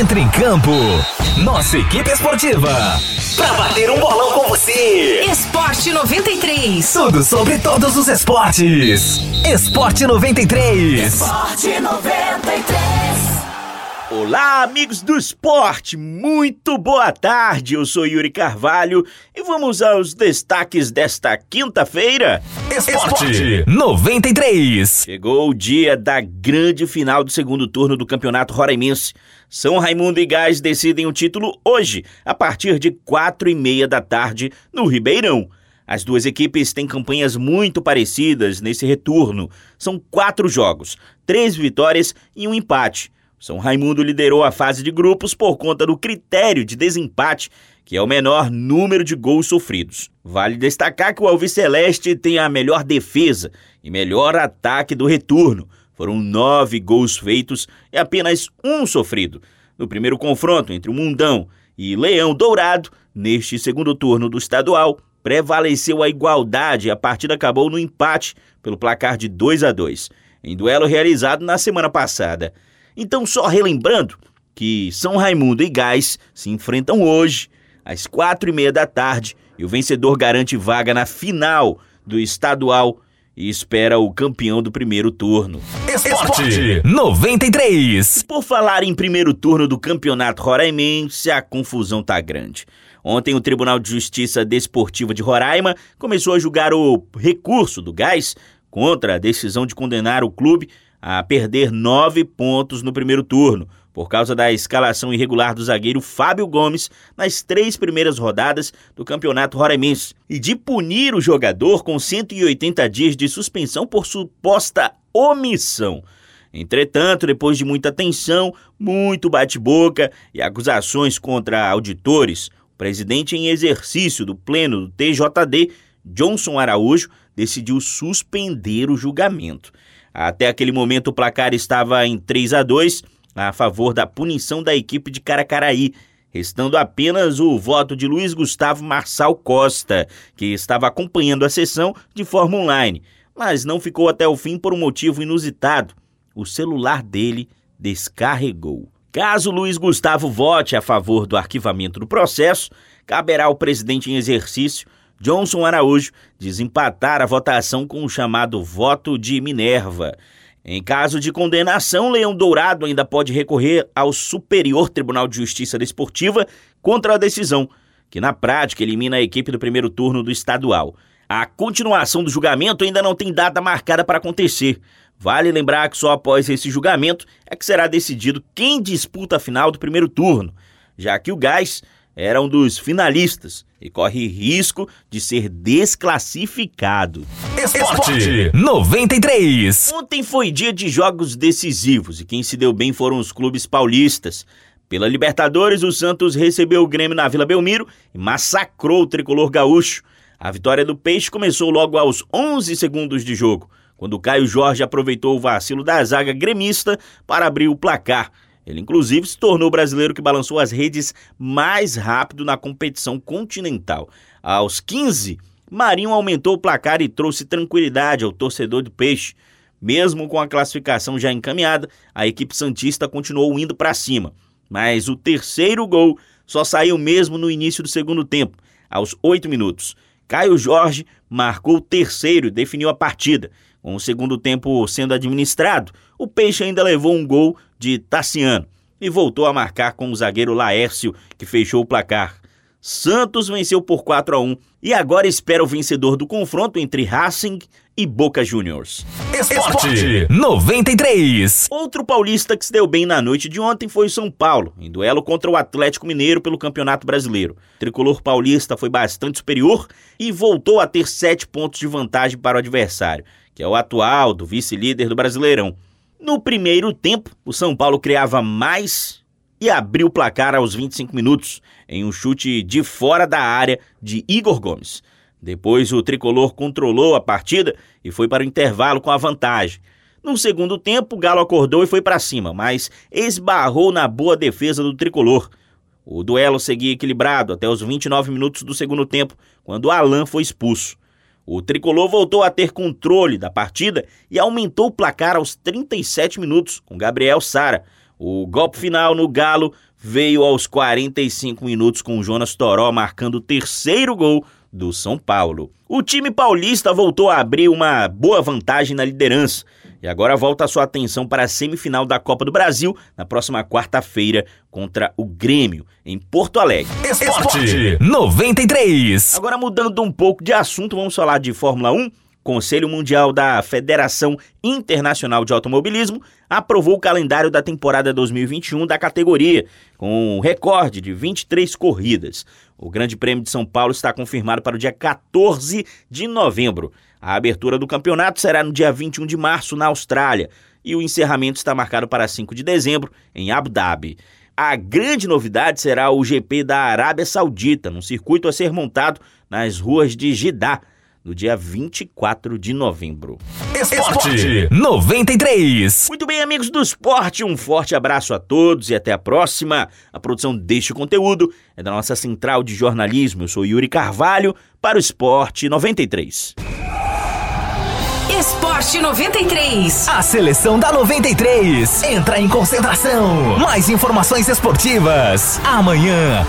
Entre em campo. Nossa equipe esportiva. Pra bater um bolão com você. Esporte 93. Tudo sobre todos os esportes. Esporte 93. Esporte 93. Olá, amigos do esporte! Muito boa tarde, eu sou Yuri Carvalho e vamos aos destaques desta quinta-feira. Esporte 93. Chegou o dia da grande final do segundo turno do Campeonato Roraimense. São Raimundo e Gás decidem o título hoje, a partir de quatro e meia da tarde, no Ribeirão. As duas equipes têm campanhas muito parecidas nesse retorno. São quatro jogos, três vitórias e um empate. São Raimundo liderou a fase de grupos por conta do critério de desempate, que é o menor número de gols sofridos. Vale destacar que o Alves Celeste tem a melhor defesa e melhor ataque do retorno. Foram nove gols feitos e apenas um sofrido. No primeiro confronto entre o Mundão e Leão Dourado, neste segundo turno do estadual, prevaleceu a igualdade e a partida acabou no empate pelo placar de 2 a 2, em duelo realizado na semana passada. Então, só relembrando que São Raimundo e Gás se enfrentam hoje, às quatro e meia da tarde, e o vencedor garante vaga na final do estadual e espera o campeão do primeiro turno. Esporte 93. Por falar em primeiro turno do campeonato roraimense, a confusão tá grande. Ontem, o Tribunal de Justiça Desportiva de Roraima começou a julgar o recurso do Gás contra a decisão de condenar o clube a perder nove pontos no primeiro turno, por causa da escalação irregular do zagueiro Fábio Gomes nas três primeiras rodadas do Campeonato Roraimense e de punir o jogador com 180 dias de suspensão por suposta omissão. Entretanto, depois de muita tensão, muito bate-boca e acusações contra auditores, o presidente em exercício do Pleno do TJD, Johnson Araújo, decidiu suspender o julgamento. Até aquele momento o placar estava em 3 a 2 a favor da punição da equipe de Caracaraí, restando apenas o voto de Luiz Gustavo Marçal Costa, que estava acompanhando a sessão de forma online, mas não ficou até o fim por um motivo inusitado. O celular dele descarregou. Caso Luiz Gustavo vote a favor do arquivamento do processo, caberá ao presidente em exercício Johnson Araújo desempatar a votação com o chamado voto de Minerva. Em caso de condenação, Leão Dourado ainda pode recorrer ao Superior Tribunal de Justiça Desportiva contra a decisão, que na prática elimina a equipe do primeiro turno do estadual. A continuação do julgamento ainda não tem data marcada para acontecer. Vale lembrar que só após esse julgamento é que será decidido quem disputa a final do primeiro turno, já que o Gás era um dos finalistas e corre risco de ser desclassificado. Esporte 93. Ontem foi dia de jogos decisivos e quem se deu bem foram os clubes paulistas. Pela Libertadores, o Santos recebeu o Grêmio na Vila Belmiro e massacrou o tricolor gaúcho. A vitória do Peixe começou logo aos 11 segundos de jogo, quando Caio Jorge aproveitou o vacilo da zaga gremista para abrir o placar. Ele, inclusive, se tornou o brasileiro que balançou as redes mais rápido na competição continental. Aos 15, Marinho aumentou o placar e trouxe tranquilidade ao torcedor do Peixe. Mesmo com a classificação já encaminhada, a equipe Santista continuou indo para cima. Mas o terceiro gol só saiu mesmo no início do segundo tempo, aos 8 minutos. Caio Jorge marcou o terceiro e definiu a partida. Com o segundo tempo sendo administrado, o Peixe ainda levou um gol de Tassiano e voltou a marcar com o zagueiro Laércio, que fechou o placar. Santos venceu por 4 a 1 e agora espera o vencedor do confronto entre Racing e Boca Juniors. Esporte 93. Outro paulista que se deu bem na noite de ontem foi o São Paulo, em duelo contra o Atlético Mineiro pelo Campeonato Brasileiro. O tricolor paulista foi bastante superior e voltou a ter sete pontos de vantagem para o adversário, que é o atual do vice-líder do Brasileirão. No primeiro tempo, o São Paulo criava mais e abriu o placar aos 25 minutos, em um chute de fora da área de Igor Gomes. Depois, o tricolor controlou a partida e foi para o intervalo com a vantagem. No segundo tempo, o Galo acordou e foi para cima, mas esbarrou na boa defesa do tricolor. O duelo seguia equilibrado até os 29 minutos do segundo tempo, quando Alan foi expulso. O tricolor voltou a ter controle da partida e aumentou o placar aos 37 minutos com Gabriel Sara. O golpe final no Galo veio aos 45 minutos com Jonas Toró marcando o terceiro gol do São Paulo. O time paulista voltou a abrir uma boa vantagem na liderança e agora volta a sua atenção para a semifinal da Copa do Brasil na próxima quarta-feira contra o Grêmio, em Porto Alegre. Esporte 93. Agora mudando um pouco de assunto, vamos falar de Fórmula 1. Conselho Mundial da Federação Internacional de Automobilismo aprovou o calendário da temporada 2021 da categoria, com um recorde de 23 corridas. O Grande Prêmio de São Paulo está confirmado para o dia 14 de novembro. A abertura do campeonato será no dia 21 de março, na Austrália, e o encerramento está marcado para 5 de dezembro, em Abu Dhabi. A grande novidade será o GP da Arábia Saudita, num circuito a ser montado nas ruas de Jeddah, no dia 24 de novembro. Esporte 93. Muito bem, amigos do esporte, um forte abraço a todos e até a próxima. A produção deste conteúdo é da nossa central de jornalismo. Eu sou Yuri Carvalho para o Esporte 93. Esporte 93. A seleção da 93 entra em concentração. Mais informações esportivas amanhã